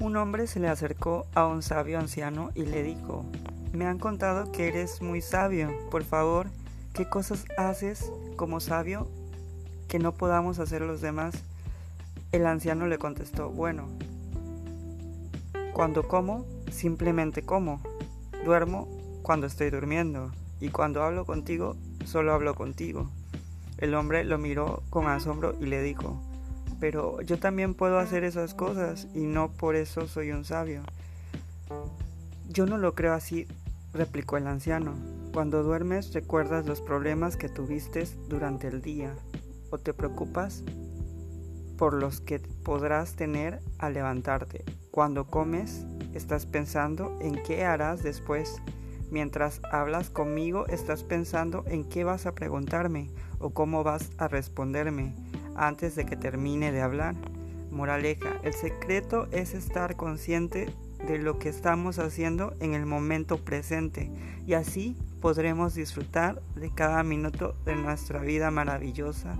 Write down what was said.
Un hombre se le acercó a un sabio anciano y le dijo, me han contado que eres muy sabio, por favor, ¿qué cosas haces como sabio que no podamos hacer los demás? El anciano le contestó, bueno, cuando como, simplemente como, duermo cuando estoy durmiendo, y cuando hablo contigo, solo hablo contigo. El hombre lo miró con asombro y le dijo, pero yo también puedo hacer esas cosas y no por eso soy un sabio. Yo no lo creo así, replicó el anciano. Cuando duermes recuerdas los problemas que tuviste durante el día o te preocupas por los que podrás tener al levantarte. Cuando comes estás pensando en qué harás después. Mientras hablas conmigo estás pensando en qué vas a preguntarme o cómo vas a responderme antes de que termine de hablar. Moraleja, el secreto es estar consciente de lo que estamos haciendo en el momento presente y así podremos disfrutar de cada minuto de nuestra vida maravillosa.